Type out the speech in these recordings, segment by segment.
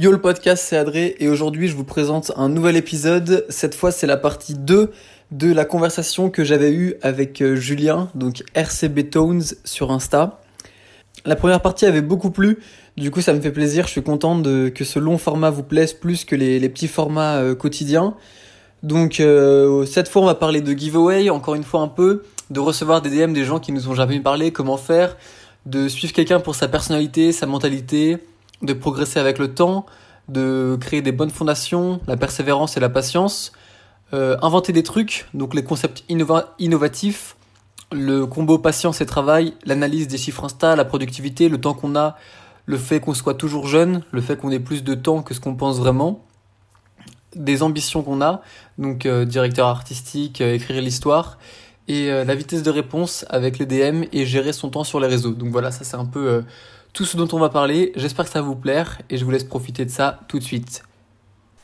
Yo le podcast, c'est Adré et aujourd'hui je vous présente un nouvel épisode. Cette fois c'est la partie 2 de la conversation que j'avais eue avec euh, Julien, donc RCB Tones sur Insta. La première partie avait beaucoup plu, du coup ça me fait plaisir, je suis content que ce long format vous plaise plus que les, les petits formats euh, quotidiens. Donc euh, cette fois on va parler de giveaway, encore une fois un peu, de recevoir des DM des gens qui nous ont jamais parlé, comment faire, de suivre quelqu'un pour sa personnalité, sa mentalité, de progresser avec le temps, de créer des bonnes fondations, la persévérance et la patience, euh, inventer des trucs, donc les concepts innova innovatifs, le combo patience et travail, l'analyse des chiffres Insta, la productivité, le temps qu'on a, le fait qu'on soit toujours jeune, le fait qu'on ait plus de temps que ce qu'on pense vraiment, des ambitions qu'on a, donc euh, directeur artistique, euh, écrire l'histoire, et euh, la vitesse de réponse avec les DM et gérer son temps sur les réseaux. Donc voilà, ça c'est un peu euh, tout ce dont on va parler. J'espère que ça va vous plaire et je vous laisse profiter de ça tout de suite.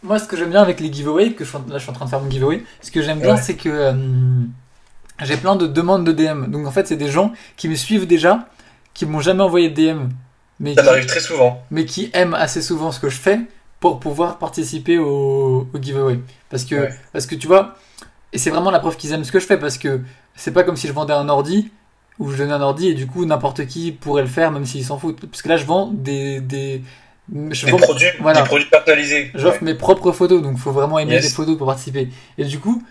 Moi, ce que j'aime bien avec les giveaways, que je, là je suis en train de faire mon giveaway, ce que j'aime bien c'est que euh, j'ai plein de demandes de DM. Donc en fait, c'est des gens qui me suivent déjà, qui m'ont jamais envoyé de DM, mais Ça qui, m'arrive très souvent. mais qui aiment assez souvent ce que je fais pour pouvoir participer au, au giveaway. Parce que, Ouais. parce que tu vois, et c'est vraiment la preuve qu'ils aiment ce que je fais parce que c'est pas comme si je vendais un ordi ou je donnais un ordi et du coup n'importe qui pourrait le faire même s'ils s'en foutent. Parce que là je vends des. des je Des vends- produits, voilà. des produits personnalisés. J'offre mes propres photos, donc faut vraiment aimer Yes. des photos pour participer. Et du coup,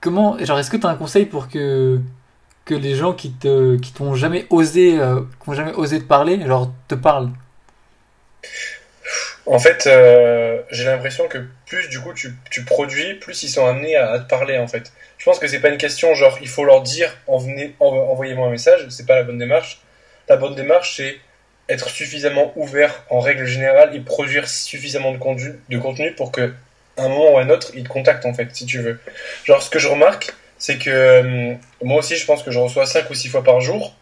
comment, genre, est-ce que tu as un conseil pour que que les gens qui te qui t'ont jamais osé, euh, qui ont jamais osé te parler, genre te parlent? En fait, euh, j'ai l'impression que plus du coup tu, tu produis, plus ils sont amenés à, à te parler en fait. Je pense que c'est pas une question genre il faut leur dire en venez, en- envoyez-moi un message, c'est pas la bonne démarche. La bonne démarche c'est être suffisamment ouvert en règle générale et produire suffisamment de contenu, de contenu pour que un moment ou un autre ils te contactent en fait si tu veux. Genre ce que je remarque c'est que euh, moi aussi je pense que je reçois 5 ou 6 fois par jour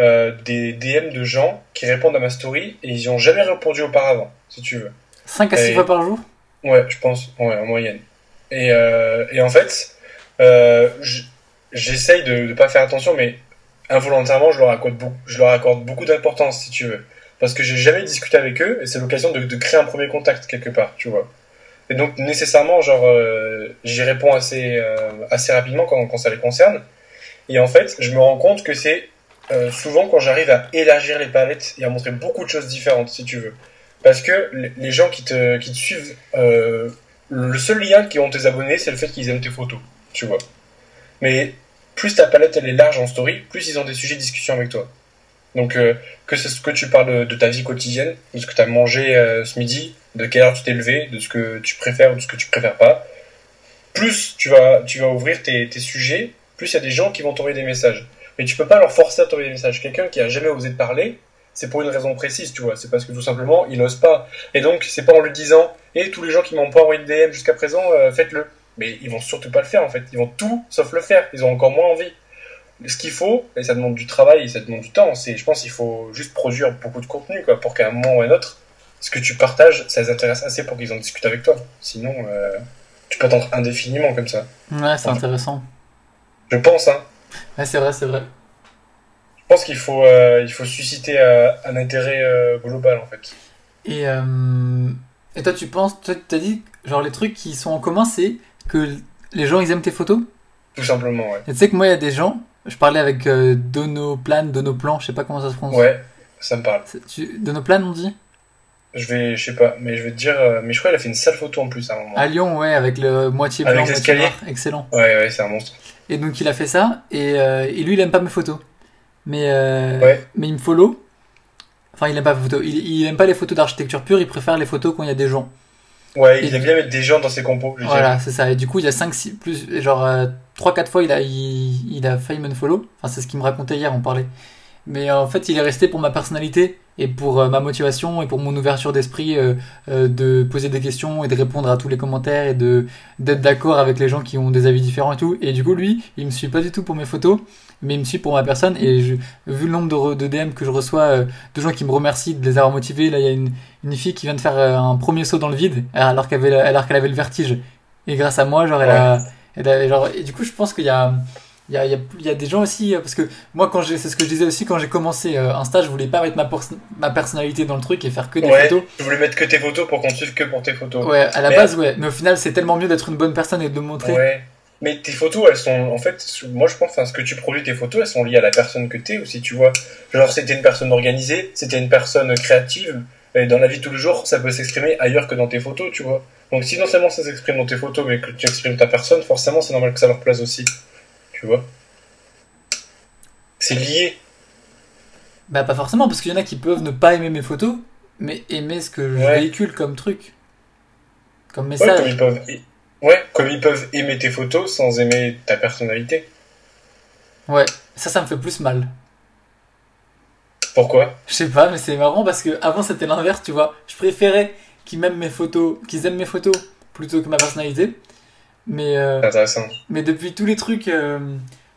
euh, des DM de gens qui répondent à ma story et ils y ont jamais répondu auparavant si tu veux. 5 à 6 Et- fois par jour? Ouais, je pense, ouais, en moyenne. Et, euh, et en fait, euh, j'essaye de ne pas faire attention, mais involontairement, je leur accorde beaucoup, je leur accorde beaucoup d'importance, si tu veux. Parce que j'ai jamais discuté avec eux, et c'est l'occasion de, de créer un premier contact quelque part, tu vois. Et donc, nécessairement, genre, j'y réponds assez, assez rapidement quand, quand ça les concerne. Et en fait, je me rends compte que c'est euh, souvent quand j'arrive à élargir les palettes et à montrer beaucoup de choses différentes, si tu veux. Parce que les- gens qui te, suivent, euh, le seul lien qui ont tes abonnés, c'est le fait qu'ils aiment tes photos, tu vois. Mais plus ta palette elle est large en story, plus ils ont des sujets de discussion avec toi. Donc euh, que c'est ce que tu parles de, ta vie quotidienne, de ce que tu as mangé ce midi, de quelle heure tu t'es levé, de ce que tu préfères ou de ce que tu préfères pas, plus tu vas, tu vas ouvrir tes, tes sujets, plus il y a des gens qui vont t'envoyer des messages. Mais tu peux pas leur forcer à t'envoyer des messages. Quelqu'un qui a jamais osé te parler, c'est pour une raison précise, tu vois. C'est parce que tout simplement, il n'ose pas. Et donc, c'est pas en lui disant, et tous les gens qui m'ont pas envoyé de DM jusqu'à présent, euh, faites-le. Mais ils vont surtout pas le faire, en fait. Ils vont tout sauf le faire. Ils ont encore moins envie. Ce qu'il faut, et ça demande du travail, et ça demande du temps, c'est, je pense qu'il faut juste produire beaucoup de contenu, quoi, pour qu'à un moment ou à un autre, ce que tu partages, ça les intéresse assez pour qu'ils en discutent avec toi. Sinon, euh, tu peux attendre indéfiniment comme ça. Ouais, c'est intéressant. Je pense, hein. Ouais, c'est vrai, c'est vrai. Je pense qu'il faut, euh, il faut susciter euh, un intérêt euh, global, en fait. Et, et toi, tu penses, toi, tu as dit, genre, les trucs qui sont en commun, c'est que les gens, ils aiment tes photos? Tout simplement, ouais. Et tu sais que moi, il y a des gens, je parlais avec Donoplan, Donoplan, je sais pas comment ça se prononce. Ouais, ça me parle. Tu... Donoplan, on dit? Je vais, je sais pas, mais je vais te dire, mais je crois qu'il a fait une sale photo en plus à un moment. À Lyon, ouais, avec le moitié blanc, Avec l'escalier. Excellent. Ouais, ouais, c'est un monstre. Et donc, il a fait ça, et, euh, et lui, il aime pas mes photos. Mais, euh, Ouais. mais il me follow. Enfin, il aime pas mes photos. Il, il aime pas les photos d'architecture pure, il préfère les photos quand il y a des gens. Ouais, Et- il aime bien mettre des gens dans ses compos. Voilà, c'est ça. Et du coup, il y a 5, 6, plus, genre, 3-4 fois, il a, il, il a failli me follow. Enfin, c'est ce qu'il me racontait hier, on parlait. Mais euh, en fait, il est resté pour ma personnalité et pour euh, ma motivation et pour mon ouverture d'esprit euh, euh, de poser des questions et de répondre à tous les commentaires et de d'être d'accord avec les gens qui ont des avis différents et tout. Et du coup, lui, il me suit pas du tout pour mes photos, mais il me suit pour ma personne. Et je, vu le nombre de, de DM que je reçois euh, de gens qui me remercient de les avoir motivés, là, il y a une, une fille qui vient de faire un premier saut dans le vide alors qu'elle avait, alors qu'elle avait le vertige. Et grâce à moi, genre, elle a, elle a- genre, et du coup, je pense qu'il y a, Il y a, il y, a, il y a des gens aussi, euh, parce que moi, quand j'ai, c'est ce que je disais aussi quand j'ai commencé euh, Insta, je voulais pas mettre ma, pers- ma personnalité dans le truc et faire que des Ouais, photos. je voulais mettre que tes photos pour qu'on suive que pour tes photos. Ouais, à la Mais- base, ouais. Mais au final, c'est tellement mieux d'être une bonne personne et de montrer. Ouais. Mais tes photos, elles sont, en fait, moi je pense, enfin, ce que tu produis tes photos, elles sont liées à la personne que t'es aussi, tu vois. Genre, c'était une personne organisée, c'était une personne créative, et dans la vie de tous les jours, ça peut s'exprimer ailleurs que dans tes photos, tu vois. Donc, si non seulement ça s'exprime dans tes photos, mais que tu exprimes ta personne, forcément, c'est normal que ça leur plaise aussi, tu vois. C'est lié. Bah, pas forcément, parce qu'il y en a qui peuvent ne pas aimer mes photos, mais aimer ce que je Ouais. véhicule comme truc. Comme Ouais, message. comme ils peuvent, ouais, comme ils peuvent aimer tes photos sans aimer ta personnalité. Ouais, ça, ça me fait plus mal. Pourquoi? Je sais pas, mais c'est marrant parce que avant c'était l'inverse, tu vois. Je préférais qu'ils aiment mes photos, qu'ils aiment mes photos plutôt que ma personnalité. Mais, euh, intéressant. mais depuis tous les trucs euh,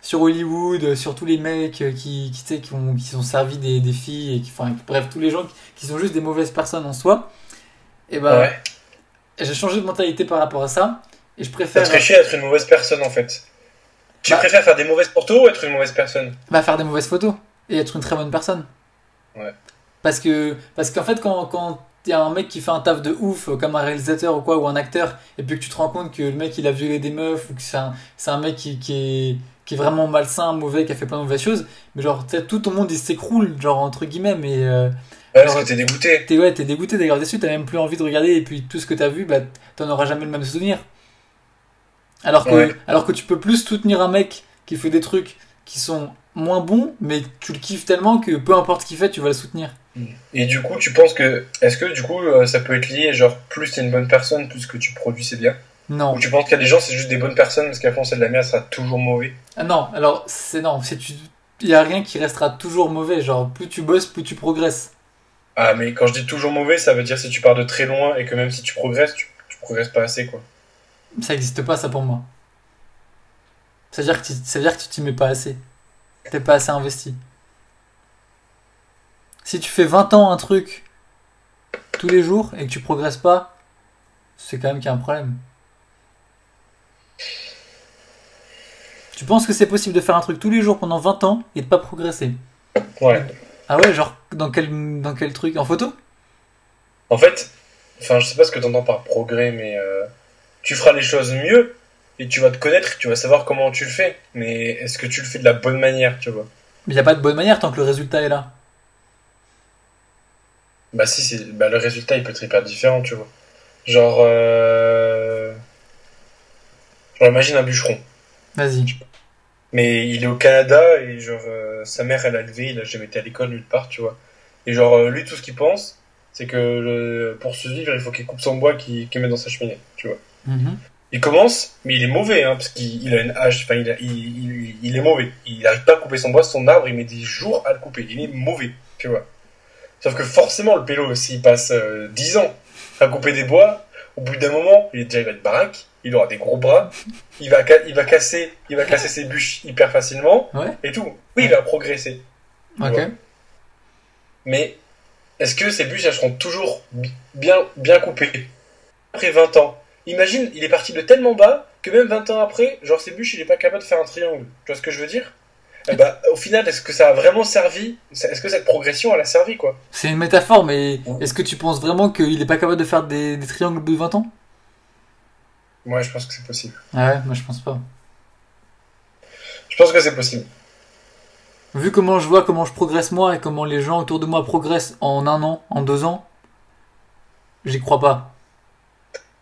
sur Hollywood, euh, sur tous les mecs qui, qui, qui, ont, qui sont servis des, des filles, et qui, enfin, bref, tous les gens qui, qui sont juste des mauvaises personnes en soi, et ben Ouais. j'ai changé de mentalité par rapport à ça. Et je préfère chier d'être une mauvaise personne en fait. Tu Bah- préfères faire des mauvaises photos ou être une mauvaise personne? Bah, faire des mauvaises photos et être une très bonne personne. Ouais. Parce que parce qu'en fait quand quand a un mec qui fait un taf de ouf euh, comme un réalisateur ou quoi ou un acteur et puis que tu te rends compte que le mec il a violé des meufs ou que c'est un, c'est un mec qui, qui est qui est vraiment malsain, mauvais, qui a fait plein de mauvaises choses, mais genre tout ton monde il s'écroule genre entre guillemets mais euh, Ouais, parce que t'es dégoûté. t'es ouais, t'es dégoûté d'ailleurs déçu, t'as même plus envie de regarder et puis tout ce que t'as vu bah t'en auras jamais le même souvenir. Alors que Ouais. alors que tu peux plus soutenir un mec qui fait des trucs qui sont moins bons mais tu le kiffes tellement que peu importe ce qu'il fait tu vas le soutenir. Et du coup, tu penses que. Est-ce que du coup, euh, ça peut être lié, genre, plus t'es une bonne personne, plus ce que tu produis c'est bien? Non. Ou tu penses qu'il y a des gens, c'est juste des bonnes personnes, parce qu'à fond, c'est de la merde, ça sera toujours mauvais? Ah non, alors c'est non, tu il y a rien qui restera toujours mauvais, genre plus tu bosses, plus tu progresses. Ah, mais quand je dis toujours mauvais, ça veut dire si tu pars de très loin et que même si tu progresses, tu, tu progresses pas assez, quoi. Ça existe pas ça pour moi. Ça veut dire que tu, ça veut dire que tu t'y mets pas assez. T'es pas assez investi. Si tu fais 20 ans un truc tous les jours et que tu progresses pas, c'est quand même qu'il y a un problème. Tu penses que c'est possible de faire un truc tous les jours pendant 20 ans et de pas progresser? Ouais. Ah ouais, genre dans quel, dans quel truc? En photo? En fait, enfin, je sais pas ce que t'entends par progrès, mais euh, tu feras les choses mieux et tu vas te connaître, tu vas savoir comment tu le fais. Mais est-ce que tu le fais de la bonne manière, tu vois? Mais il n'y a pas de bonne manière tant que le résultat est là. Bah si, bah, le résultat il peut être hyper différent, tu vois. Genre, euh... genre imagine un bûcheron, Vas-y. mais il est au Canada et genre euh, sa mère elle a élevé, il a jamais été à l'école nulle part, tu vois. Et genre euh, lui tout ce qu'il pense, c'est que euh, pour survivre il faut qu'il coupe son bois qu'il qu'il met dans sa cheminée, tu vois. Mhm. Il commence, mais il est mauvais, hein, parce qu'il il a une hache, enfin il, a- il, il, il est mauvais. Il n'arrive pas à couper son bois, son arbre, il met des jours à le couper. Il est mauvais, tu vois. Sauf que forcément, le pélo, s'il passe euh, 10 ans à couper des bois, au bout d'un moment, il est déjà il va être baraque, il aura des gros bras, il va, ca- il va casser, il va casser ses bûches hyper facilement, Ouais. et tout. Oui, il va progresser. Ok. Mais est-ce que ces bûches, elles seront toujours bi- bien, bien coupées après 20 ans? Imagine, il est parti de tellement bas que même 20 ans après, genre ces bûches, il est pas capable de faire un triangle. Tu vois ce que je veux dire? Bah, au final, est-ce que ça a vraiment servi? Est-ce que cette progression, elle a servi, quoi? C'est une métaphore, mais est-ce que tu penses vraiment qu'il est pas capable de faire des, des triangles de 20 ans? Moi, je pense que c'est possible. Ah ouais, moi je pense pas. Je pense que c'est possible. Vu comment je vois comment je progresse moi et comment les gens autour de moi progressent en un an, en deux ans, j'y crois pas.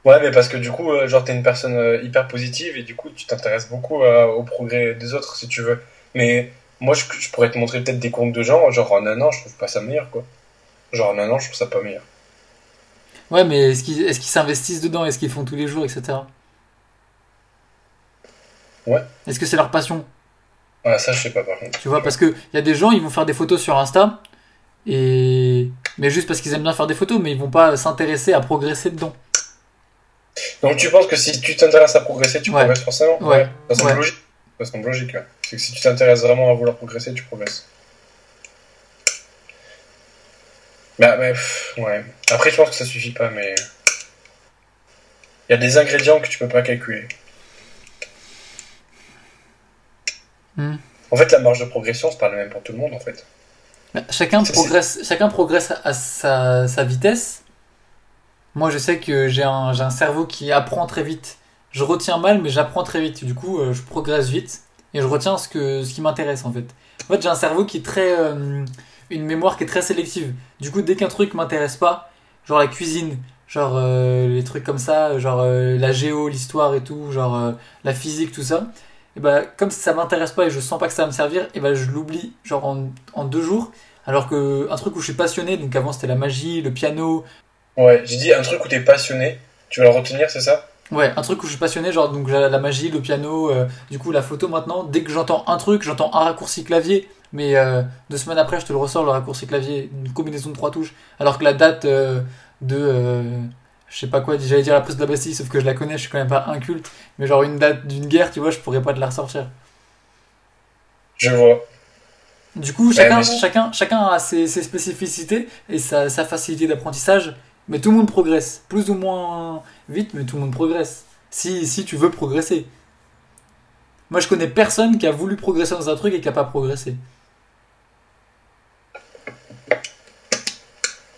Ouais, mais parce que du coup, euh, genre, t'es une personne euh, hyper positive et du coup, tu t'intéresses beaucoup euh, au progrès des autres, si tu veux. Mais moi, je, je pourrais te montrer peut-être des comptes de gens, genre en un an, je trouve pas ça meilleur, quoi. Genre en un an, je trouve ça pas meilleur. Ouais, mais est-ce qu'ils qu'ils s'investissent dedans? Est-ce qu'ils font tous les jours, etc. Ouais. Est-ce que c'est leur passion? Ah, ça, je sais pas, par contre. Tu vois, parce que il y a des gens, ils vont faire des photos sur Insta, et mais juste parce qu'ils aiment bien faire des photos, mais ils vont pas s'intéresser à progresser dedans. Donc tu penses que si tu t'intéresses à progresser, tu Ouais. progresses forcément? Ouais. Ça semble Ouais. logique. Ça semble logique, là. C'est que si tu t'intéresses vraiment à vouloir progresser, tu progresses. Bah, mais, pff, ouais. Après, je pense que ça suffit pas, mais... Il y a des ingrédients que tu peux pas calculer. Hmm. En fait, la marge de progression, c'est pas la même pour tout le monde, en fait. Bah, Chacun progresse, chacun progresse à sa, sa vitesse. Moi, je sais que j'ai un, j'ai un cerveau qui apprend très vite. Je retiens mal, mais j'apprends très vite. Du coup, euh, je progresse vite et je retiens ce, que, ce qui m'intéresse en fait. En fait, j'ai un cerveau qui est très. euh, une mémoire qui est très sélective. Du coup, dès qu'un truc m'intéresse pas, genre la cuisine, genre euh, les trucs comme ça, genre euh, la géo, l'histoire et tout, genre la physique, tout ça, bah, comme ça m'intéresse pas et je sens pas que ça va me servir, et bah, je l'oublie genre en, en deux jours. Alors que un truc où je suis passionné, donc avant c'était la magie, le piano, Ouais, j'ai dit un truc où t'es passionné, tu vas le retenir, c'est ça? Ouais, un truc où je suis passionné, genre donc la, la magie, le piano, euh, du coup la photo maintenant, dès que j'entends un truc, j'entends un raccourci clavier, mais euh, deux semaines après je te le ressors le raccourci clavier, une combinaison de trois touches, alors que la date euh, de, je sais pas quoi, j'allais dire la prise de la Bastille, sauf que je la connais, je suis quand même pas inculte, mais genre une date d'une guerre, tu vois, je pourrais pas te la ressortir. Je vois. Du coup, chacun, mais- chacun, chacun a ses, ses spécificités et sa, sa facilité d'apprentissage, mais tout le monde progresse, plus ou moins vite, mais tout le monde progresse. Si, si tu veux progresser. Moi, je connais personne qui a voulu progresser dans un truc et qui a pas progressé.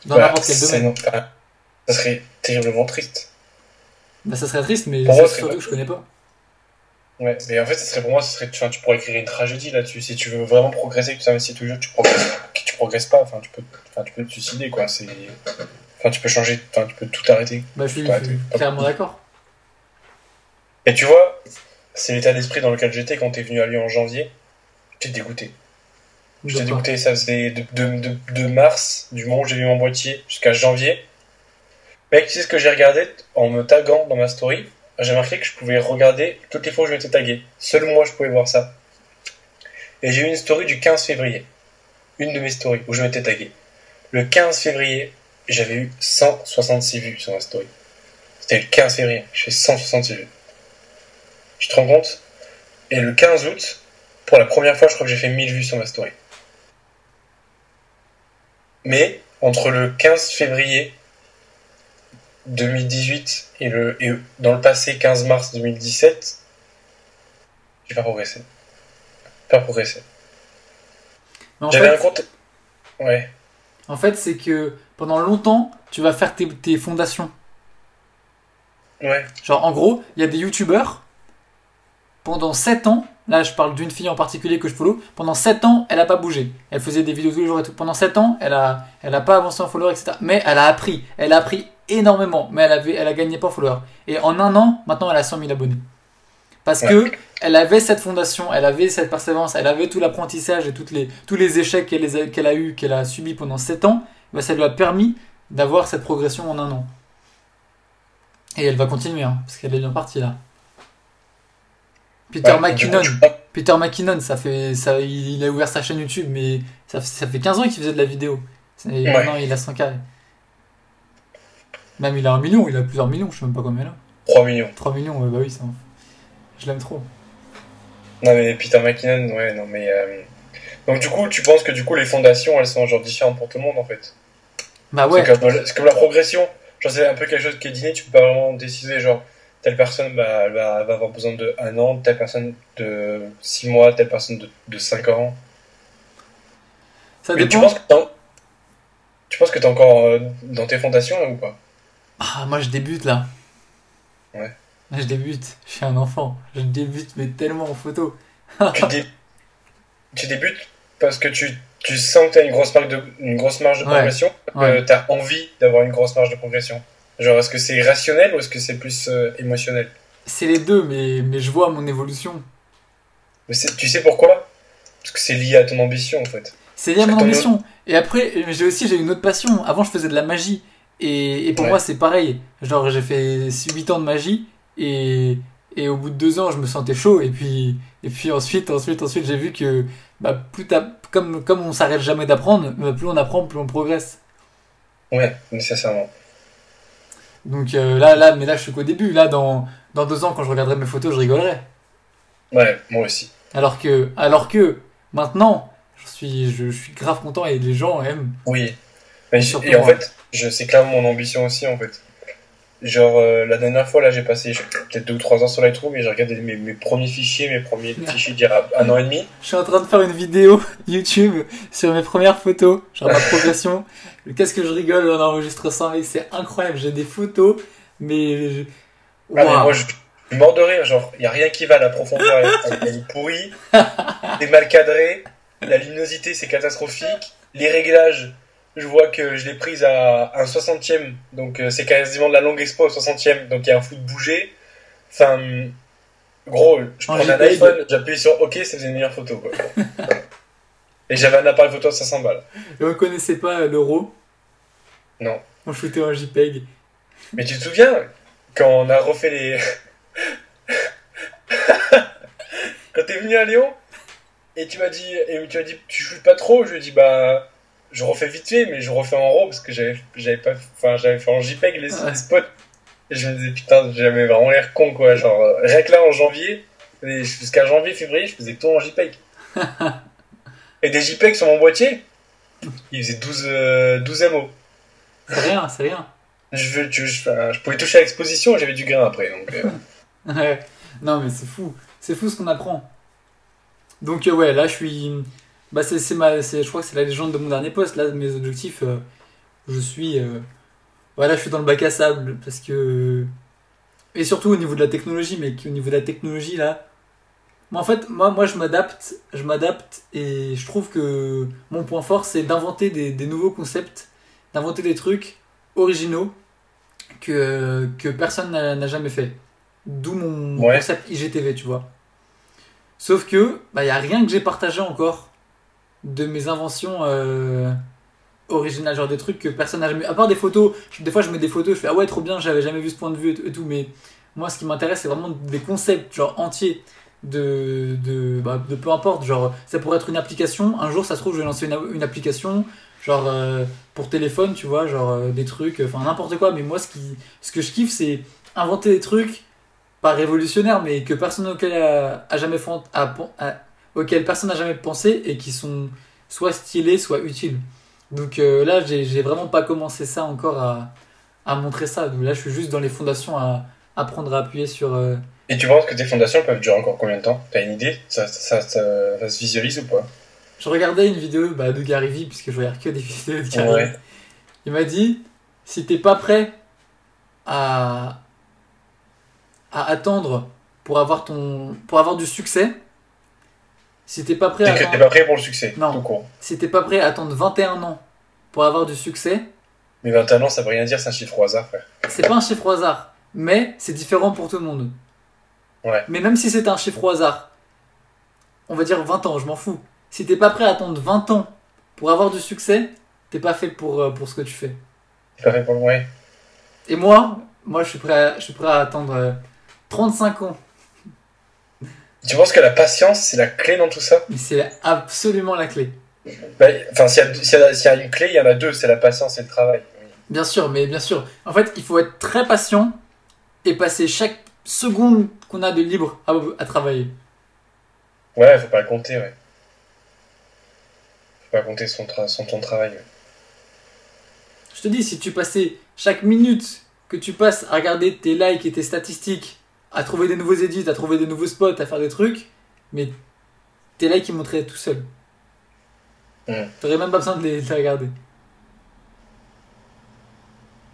Dans Bah, n'importe quel domaine. ça serait terriblement triste. Bah, ça serait triste, mais Pour moi, surtout que je connais pas. Ouais, mais en fait, ça serait pour moi, ça serait, enfin, tu pourrais écrire une tragédie là-dessus. Si tu veux vraiment progresser, que tu t'investis toujours, tu progresses, tu progresses pas, enfin, tu peux, enfin, tu peux te suicider, quoi. C'est, enfin, tu peux changer, enfin, tu peux tout arrêter. Bah, je suis, clairement d'accord. Et tu vois, c'est l'état d'esprit dans lequel j'étais quand t'es venu à Lyon en janvier. J'étais dégoûté. J'étais dégoûté, ça faisait de, de, de, de mars, du moment où j'ai vu mon boîtier, jusqu'à janvier. Mec, tu sais ce que j'ai regardé en me taguant dans ma story? J'ai marqué que je pouvais regarder toutes les fois où je m'étais tagué. Seul moi, je pouvais voir ça. Et j'ai eu une story du 15 février. Une de mes stories où je m'étais tagué. Le 15 février, j'avais eu 166 vues sur ma story. C'était le 15 février, j'ai fait 166 vues. Tu te rends compte? Et le 15 août, pour la première fois, je crois que j'ai fait 1000 vues sur ma story. Mais entre le 15 février 2018 et, le, et dans le passé 15 mars 2017, j'ai pas progressé. Pas progressé. J'avais fait, un compte. Ouais. En fait, c'est que pendant longtemps, tu vas faire tes, tes fondations. Ouais. Genre, en gros, il y a des youtubeurs, pendant 7 ans, là je parle d'une fille en particulier que je follow, pendant 7 ans, elle a pas bougé. Elle faisait des vidéos tous les jours et tout. Pendant 7 ans, elle a, elle a pas avancé en follower, etc. Mais elle a appris. Elle a appris énormément, mais elle, avait, elle a gagné pas en follower. Et en un an, maintenant, elle a 100 000 abonnés. Parce que elle avait cette fondation, elle avait cette persévérance, elle avait tout l'apprentissage et toutes les, tous les échecs qu'elle a- qu'elle a eu, qu'elle a subi pendant 7 ans, bah, ça lui a permis d'avoir cette progression en un an. Et elle va continuer, hein, parce qu'elle est bien partie là. Peter Ouais, McKinnon, Peter McKinnon, ça fait, ça, il a ouvert sa chaîne YouTube, mais ça, ça fait 15 ans qu'il faisait de la vidéo. Et Ouais. maintenant il a 100 carrés. Même il a un million, il a plusieurs millions, je sais même pas combien a. 3 millions. 3 millions, bah oui, ça. Je l'aime trop. Non mais Peter McKinnon, ouais, non mais... euh, Donc du coup, tu penses que du coup les fondations, elles sont genre différentes pour tout le monde en fait? Bah ouais, C'est comme, la progression. Genre c'est un peu quelque chose qui est dîné, tu peux pas vraiment décider genre telle personne bah, elle va, avoir besoin de un an, telle personne de 6 mois, telle personne de, de 5 ans. ça Mais tu penses que tu penses que t'es encore euh, dans tes fondations là ou pas? Ah, moi je débute là. Ouais. Là, je débute, je suis un enfant. Je débute, mais tellement en photo. tu, dé- tu débutes parce que tu, tu sens que t'as une grosse marge de, une grosse marge de Ouais. progression, Ouais. que t'as envie d'avoir une grosse marge de progression. Genre est-ce que c'est rationnel ou est-ce que c'est plus euh, émotionnel? C'est les deux, mais, mais je vois mon évolution. Mais tu sais pourquoi? Parce que c'est lié à ton ambition en fait. C'est lié à mon Ton ambition. Et après, j'ai aussi j'ai une autre passion. Avant, je faisais de la magie. Et, et pour Ouais. moi, c'est pareil. Genre, j'ai fait 8 ans de magie. Et, et au bout de 2 ans, je me sentais chaud. Et puis, et puis ensuite, ensuite, ensuite, j'ai vu que bah, plus comme, comme on s'arrête jamais d'apprendre, bah, plus on apprend, plus on progresse. Ouais, nécessairement. Donc euh, là, là, mais là, je suis qu'au début. Là, dans, dans 2 ans, quand je regarderai mes photos, je rigolerai. Ouais, moi aussi. Alors que, alors que maintenant, je suis, je, je suis grave content et les gens aiment. Oui. Mais et en fait, je, c'est clairement mon ambition aussi en fait. Genre, euh, la dernière fois, là, j'ai passé peut-être deux ou trois ans sur Lightroom et j'ai regardé mes, mes premiers fichiers, mes premiers fichiers d'il y a un an et demi. Je suis en train de faire une vidéo YouTube sur mes premières photos, genre ma progression. Qu'est-ce que je rigole en enregistre ça, mais c'est incroyable. J'ai des photos, mais. je- Ah, mais moi, je suis mort de rire, genre, il y a rien qui va, la profondeur, elle, elle est pourrie, c'est mal cadré, la luminosité, c'est catastrophique, les réglages, je vois que je l'ai prise à un soixantième, donc euh, c'est quasiment de la longue expo au soixantième, donc il y a un flou de bouger. Enfin, gros, je En prenais un iPhone, j'appuyais sur OK, ça faisait une meilleure photo, quoi. Et j'avais un appareil photo à 500 balles. Et vous connaissez pas l'euro Non. On shootait en JPEG. Mais tu te souviens, quand on a refait les... quand t'es venu à Lyon, et tu m'as dit, et tu m'as dit, tu shootes pas trop, je lui ai dit, bah, je refais vite fait, mais je refais en RAW, parce que j'avais, j'avais pas, enfin, j'avais fait en JPEG les, Ouais. les spots. Et je me disais, putain, j'avais vraiment l'air con, quoi, genre, euh, rien que là, en janvier, jusqu'à janvier, février, je faisais tout en JPEG. et des JPEG sur mon boîtier, il faisait 12, euh, 12 MO. C'est rien, c'est rien. Je, je, pouvais toucher à l'exposition et j'avais du grain après, donc... euh, Ouais. Non, mais c'est fou. C'est fou ce qu'on apprend. Donc, euh, ouais, là, je suis. Bah, c'est, c'est ma... c'est- je crois que c'est la légende de mon dernier poste. Là, mes objectifs, euh, je suis. euh, Voilà, je suis dans le bac à sable. Parce que. Et surtout au niveau de la technologie, mais au niveau de la technologie, là. Moi, en fait, moi, moi je m'adapte. Je m'adapte et je trouve que mon point fort, c'est d'inventer des, des nouveaux concepts, d'inventer des trucs originaux que, que personne n'a n'a jamais fait. D'où mon Ouais. concept IGTV, tu vois. Sauf que, bah, il n'y a rien que j'ai partagé encore de mes inventions euh, originales, genre des trucs que personne n'a jamais. À part des photos, je- des fois je mets des photos, je fais ah ouais, trop bien, j'avais jamais vu ce point de vue et tout, mais moi ce qui m'intéresse, c'est vraiment des concepts, genre entiers. De, de, bah, de peu importe, genre ça pourrait être une application. Un jour, ça se trouve, je vais lancer une, une application, genre euh, pour téléphone, tu vois, genre euh, des trucs, enfin n'importe quoi. Mais moi, ce, qui, ce que je kiffe, c'est inventer des trucs, pas révolutionnaires, mais que personne auquel a, a jamais a- auquel personne n'a jamais pensé et qui sont soit stylés, soit utiles. Donc euh, là, j'ai vraiment pas commencé ça encore à, à montrer ça. Donc là, je suis juste dans les fondations à apprendre à appuyer sur. euh, Et tu penses que tes fondations peuvent durer encore combien de temps? T'as une idée? Ça, ça, ça, ça se visualise ou pas? Je regardais une vidéo bah, de Gary Vee, puisque je regarde que des vidéos de Gary Ouais. Il m'a dit si t'es pas prêt à, à attendre pour avoir, ton, pour avoir du succès, si t'es pas prêt à T'es pas prêt pour le succès, Non. tout court. si t'es pas prêt à attendre 21 ans pour avoir du succès, Mais 21 ans, ça veut rien dire, c'est un chiffre au hasard, frère. c'est pas un chiffre au hasard, mais c'est différent pour tout le monde. Ouais. Mais même si c'est un chiffre au hasard, on va dire 20 ans, je m'en fous. Si t'es pas prêt à attendre 20 ans pour avoir du succès, t'es pas fait pour, euh, pour ce que tu fais. T'es pas fait pour le ouais. Et moi, moi je suis prêt à, je suis prêt à attendre euh, 35 ans. Tu penses que la patience, c'est la clé dans tout ça? C'est absolument la clé. Bah, Enfin, s'il y, y, a- s'il y a une clé, il y en a deux, c'est la patience et le travail. Bien sûr, mais bien sûr. En fait, il faut être très patient et passer chaque seconde qu'on a de libre à, à travailler. Ouais, faut pas le compter, ouais. Faut pas compter son, tra- son ton de travail. ouais. Je te dis, si tu passais chaque minute que tu passes à regarder tes likes et tes statistiques, à trouver des nouveaux edits, à trouver des nouveaux spots, à faire des trucs, mais tes likes ils montraient tout seuls. Mm. T'aurais même pas besoin de les, de les regarder.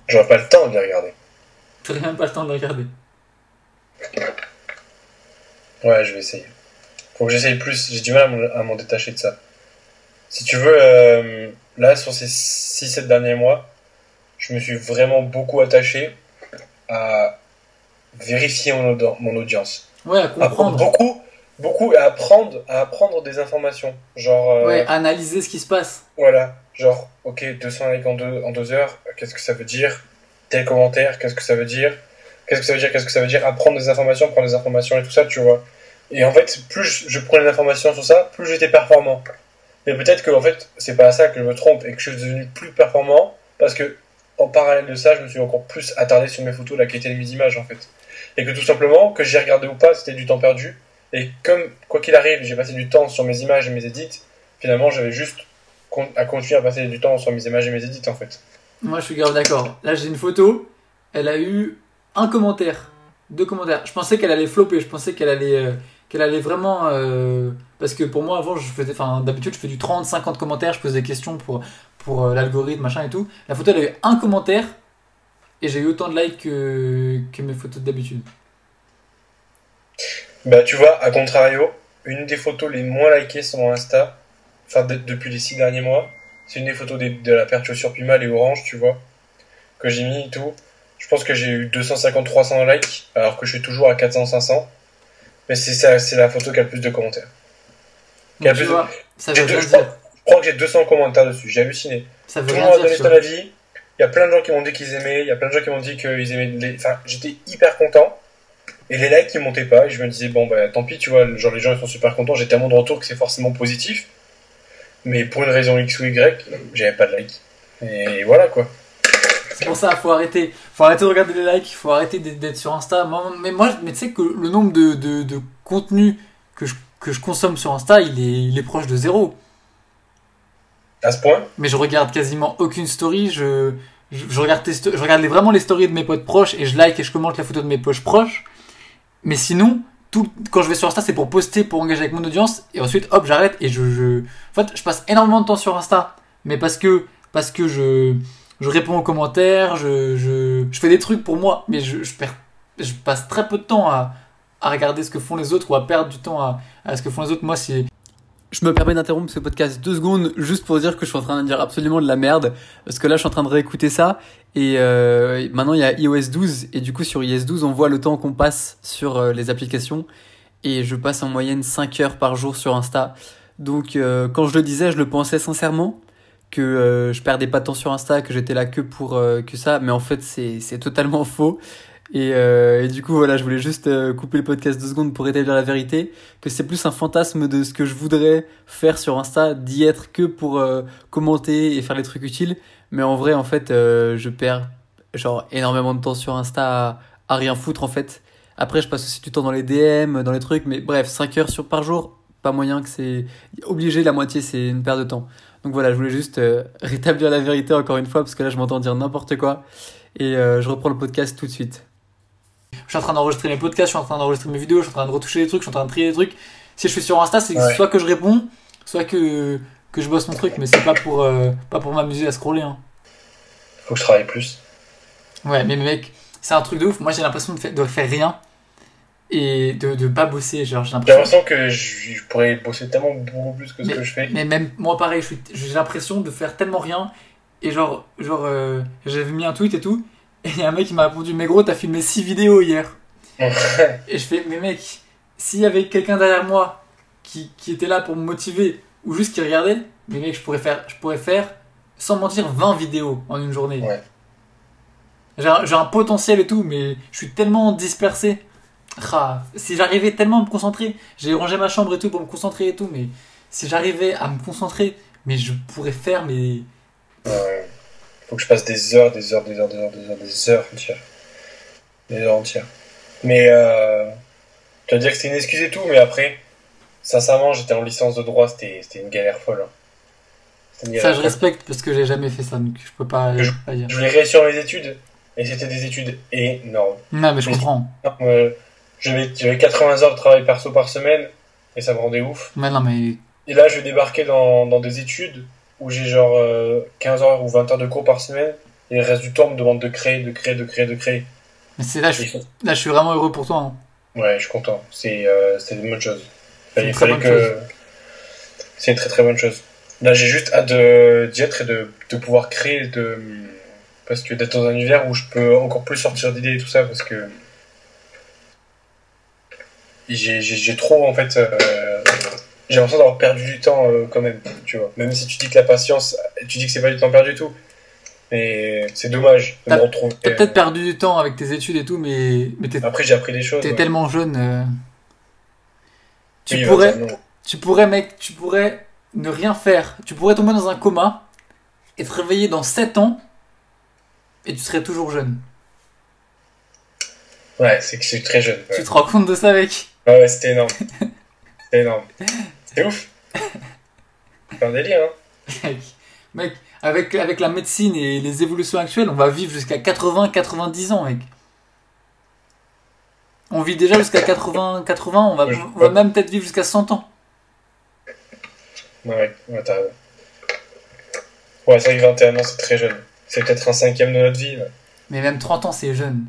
J'aurais pas le temps de les regarder. T'aurais même pas le temps de les regarder. Ouais, je vais essayer. Faut que j'essaye plus, j'ai du mal à m'en- à m'en détacher de ça. Si tu veux, euh, là, sur ces 6-7 derniers mois, je me suis vraiment beaucoup attaché à vérifier mon, audi- mon audience. Ouais, à comprendre. beaucoup, beaucoup à apprendre, à apprendre des informations. Genre, euh, Ouais, analyser ce qui se passe. voilà, genre, ok, 200 likes en deux, en deux heures, qu'est-ce que ça veut dire? Tel commentaire, qu'est-ce que ça veut dire? Qu'est-ce que ça veut dire? Qu'est-ce que ça veut dire? Apprendre des informations, prendre des informations et tout ça, tu vois. Et en fait, plus je, je prenais d'informations sur ça, plus j'étais performant. Mais peut-être que en fait, c'est pas à ça que je me trompe et que je suis devenu plus performant parce que en parallèle de ça, je me suis encore plus attardé sur mes photos, la qualité de mes images en fait. Et que tout simplement, que j'ai regardé ou pas, c'était du temps perdu. Et comme, quoi qu'il arrive, j'ai passé du temps sur mes images et mes edits, finalement, j'avais juste à continuer à passer du temps sur mes images et mes edits en fait. Moi, je suis grave d'accord. Là, j'ai une photo. Elle a eu un commentaire, deux commentaires. Je pensais qu'elle allait flopper, je pensais qu'elle allait, euh, allait vraiment. euh, parce que pour moi, avant, je faisais, enfin, d'habitude, je fais du 30, 50 commentaires, je pose des questions pour, pour euh, l'algorithme, machin et tout. La photo, elle a eu un commentaire et j'ai eu autant de likes que, que mes photos d'habitude. Bah, tu vois, à contrario, une des photos les moins likées sur mon Insta, enfin, de- depuis les six derniers mois, c'est une des photos des- de la de chaussures Puma, les oranges, tu vois, que j'ai mis et tout. Je pense que j'ai eu 250-300 likes, alors que je suis toujours à 400-500. Mais c'est la photo qui a le plus de commentaires. De- ça veut deux- rien je, crois, je crois que j'ai 200 commentaires dessus, j'ai halluciné. Ça veut Tout le monde a donné son vois. avis. Il y a plein de gens qui m'ont dit qu'ils aimaient, il y a plein de gens qui m'ont dit qu'ils aimaient. Enfin, j'étais hyper content. Et les likes, ils montaient pas. Et je me disais, bon, bah, tant pis, tu vois, genre, les gens, ils sont super contents. J'ai tellement de retours que c'est forcément positif. Mais pour une raison X ou Y, j'avais pas de likes. Et voilà, quoi. C'est pour ça, faut arrêter. Faut arrêter de regarder les likes, faut arrêter d'être sur Insta. Mais moi, mais tu sais que le nombre de, de, contenus que je, consomme sur Insta, est, il est proche de zéro. À ce point, Mais je regarde quasiment aucune story. Je, je, regarde, je regarde vraiment les stories de mes potes proches et je like et je commente la photo de mes potes proches. Mais sinon, tout, quand je vais sur Insta, c'est pour poster, pour engager avec mon audience. Et ensuite, hop, j'arrête et je, je. En fait, je passe énormément de temps sur Insta. Mais parce que, parce que je, je réponds aux commentaires, je, je, je fais des trucs pour moi. Mais je, je, perds, je passe très peu de temps à, à regarder ce que font les autres ou à perdre du temps à, à ce que font les autres. Moi, c'est. Je me permets d'interrompre ce podcast deux secondes juste pour dire que je suis en train de dire absolument de la merde parce que là je suis en train de réécouter ça et euh, maintenant il y a iOS 12 et du coup sur iOS 12 on voit le temps qu'on passe sur euh, les applications et je passe en moyenne 5 heures par jour sur Insta. Donc euh, quand je le disais je le pensais sincèrement que euh, je perdais pas de temps sur Insta que j'étais là que pour euh, que ça mais en fait c'est c'est totalement faux et, euh, et du coup voilà je voulais juste euh, couper le podcast deux secondes pour établir la vérité que c'est plus un fantasme de ce que je voudrais faire sur Insta, d'y être que pour euh, commenter et faire les trucs utiles. Mais en vrai, en fait, euh, je perds genre énormément de temps sur Insta à, rien foutre en fait. Après, je passe aussi du temps dans les DM, dans les trucs, mais bref, 5 heures sur, par jour, pas moyen que c'est obligé, la moitié c'est une perte de temps. Donc voilà, je voulais juste euh, rétablir la vérité encore une fois, parce que là je m'entends dire n'importe quoi. Et je reprends le podcast tout de suite. Je suis en train d'enregistrer mes podcasts, je suis en train d'enregistrer mes vidéos, je suis en train de retoucher les trucs, je suis en train de trier les trucs. Si je suis sur Insta, c'est Ouais. soit que je réponds, soit que, que je bosse mon truc, mais c'est pas pour, euh, pas pour m'amuser à scroller. Hein. faut que je travaille plus. Ouais, mais mec, c'est un truc de ouf. Moi, j'ai l'impression de, faire- de faire rien et de, de pas bosser. Genre, j'ai l'impression. que je, pourrais bosser tellement beaucoup plus que ce que je fais. Mais même moi, pareil, j'ai l'impression de faire tellement rien. Et genre, genre euh, j'avais mis un tweet et tout. Et il y a un mec qui m'a répondu Mais gros, t'as filmé 6 vidéos hier. Et je fais, mais mec, s'il y avait quelqu'un derrière moi qui, qui était là pour me motiver ou juste qui regardait, mais mec, je pourrais faire, je pourrais faire sans mentir 20 vidéos en une journée. Ouais. J'ai un, potentiel et tout, mais je suis tellement dispersé. Ah, si j'arrivais tellement à me concentrer, j'ai rangé ma chambre et tout pour me concentrer et tout, mais si j'arrivais à me concentrer, mais je pourrais faire mais Ouais. Faut que je passe des heures, des heures, des heures, des heures, des heures, des heures entières. Des heures entières. Mais euh, tu vas dire que c'était une excuse et tout, mais après, sincèrement, j'étais en licence de droit, c'était une galère folle. hein. Ça je respecte parce que j'ai jamais fait ça, donc je peux pas, Je- pas dire. Je voulais réussir mes études, et c'était des études énormes. Non, mais je Mais- comprends. Euh, J'avais j'avais 80 heures de travail perso par semaine, et ça me rendait ouf. Mais non, mais Et là, je vais débarquer dans, dans des études où j'ai genre euh, 15 heures ou 20 heures de cours par semaine, et le reste du temps, on me demande de créer, de créer, de créer, de créer. mais c'est là, je suis, là, je suis vraiment heureux pour toi. hein. Ouais, je suis content. C'est euh, une bonne chose. C'est une Il très bonne que. C'est une très très bonne chose. Là, j'ai juste hâte de- d'y être et de, de pouvoir créer, de parce que d'être dans un univers où je peux encore plus sortir d'idées et tout ça, parce que j'ai j'ai- j'ai trop en fait. euh, j'ai l'impression d'avoir perdu du temps euh, quand même, tu vois. Même si tu dis que la patience, tu dis que c'est pas du temps perdu du tout, mais c'est dommage de me retrouver. T'as peut-être perdu du temps avec tes études et tout, mais, mais t'es Après, j'ai appris des choses. t'es ouais. tellement jeune. euh, Tu Oui, pourrais, bah, non. tu pourrais, mec, tu pourrais ne rien faire. Tu pourrais tomber dans un coma et te réveiller dans 7 ans et tu serais toujours jeune. Ouais, c'est que je suis très jeune. ouais. Tu te rends compte de ça, mec? Ouais, ouais, c'était énorme. C'était énorme. C'est ouf. C'est un délire, hein. Mec, avec, avec la médecine et les évolutions actuelles, on va vivre jusqu'à 80-90 ans, mec. On vit déjà jusqu'à 80, 80, on va, on même peut-être vivre jusqu'à 100 ans. Ouais, ouais, t'as raison. Ouais, c'est vrai que 21 ans, c'est très jeune. C'est peut-être un cinquième de notre vie. ouais. Mais même 30 ans, c'est jeune.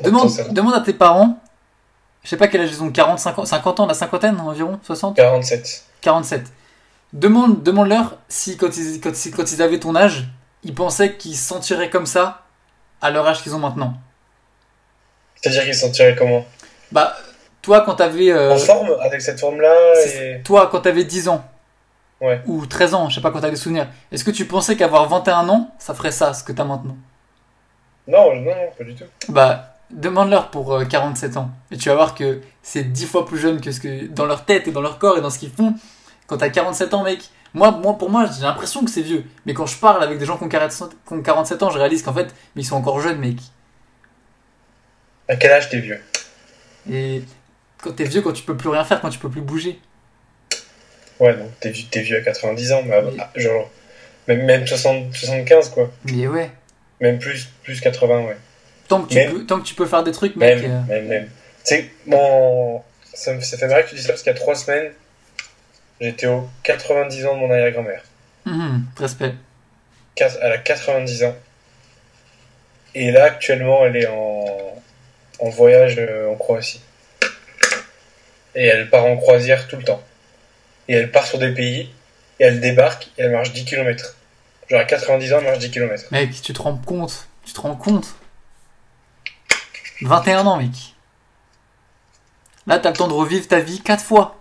Demande à tes parents, je sais pas quel âge ils ont, 40, 50, 50 ans, la cinquantaine environ, 60 47. 47. Demande, demande-leur si quand ils, quand, ils- quand ils avaient ton âge, ils pensaient qu'ils se sentiraient comme ça à leur âge qu'ils ont maintenant. C'est-à-dire qu'ils se sentiraient comment? Bah, toi quand t'avais... euh, En forme, avec cette forme-là et... Toi quand t'avais 10 ans, Ouais. ou 13 ans, je sais pas quand t'as des souvenirs, est-ce que tu pensais qu'avoir 21 ans, ça ferait ça, ce que t'as maintenant? Non, non, non, pas du tout. Bah, demande-leur pour euh, 47 ans. Et tu vas voir que c'est 10 fois plus jeune que ce que dans leur tête et dans leur corps et dans ce qu'ils font. Quand t'as 47 ans, mec, moi, moi pour moi, j'ai l'impression que c'est vieux. Mais quand je parle avec des gens qui ont 47 qui ont 47 ans, je réalise qu'en fait, mais ils sont encore jeunes, mec. À quel âge t'es vieux? Et quand t'es vieux, quand tu peux plus rien faire, quand tu peux plus bouger. Ouais, donc t'es vieux, t'es vieux à 90 ans, mais, ah, genre... Même, même 60, 75, quoi. Mais ouais. Même plus, plus 80, ouais. Tant que tu, Même- peux, tant que tu peux faire des trucs, mec. Même, euh, même, même. Tu sais, mon... ça, fait marrer que tu dis ça parce qu'il y a 3 semaines, j'étais aux 90 ans de mon arrière-grand-mère. hum, respect. Elle a 90 ans. Et là, actuellement, elle est en, en voyage euh, en Croatie. Et elle part en croisière tout le temps. Et elle part sur des pays, et elle débarque, et elle marche 10 km. Genre à 90 ans, elle marche 10 km. Mec, tu te rends compte? Tu te rends compte? 21 ans, mec. Là, t'as le temps de revivre ta vie 4 fois.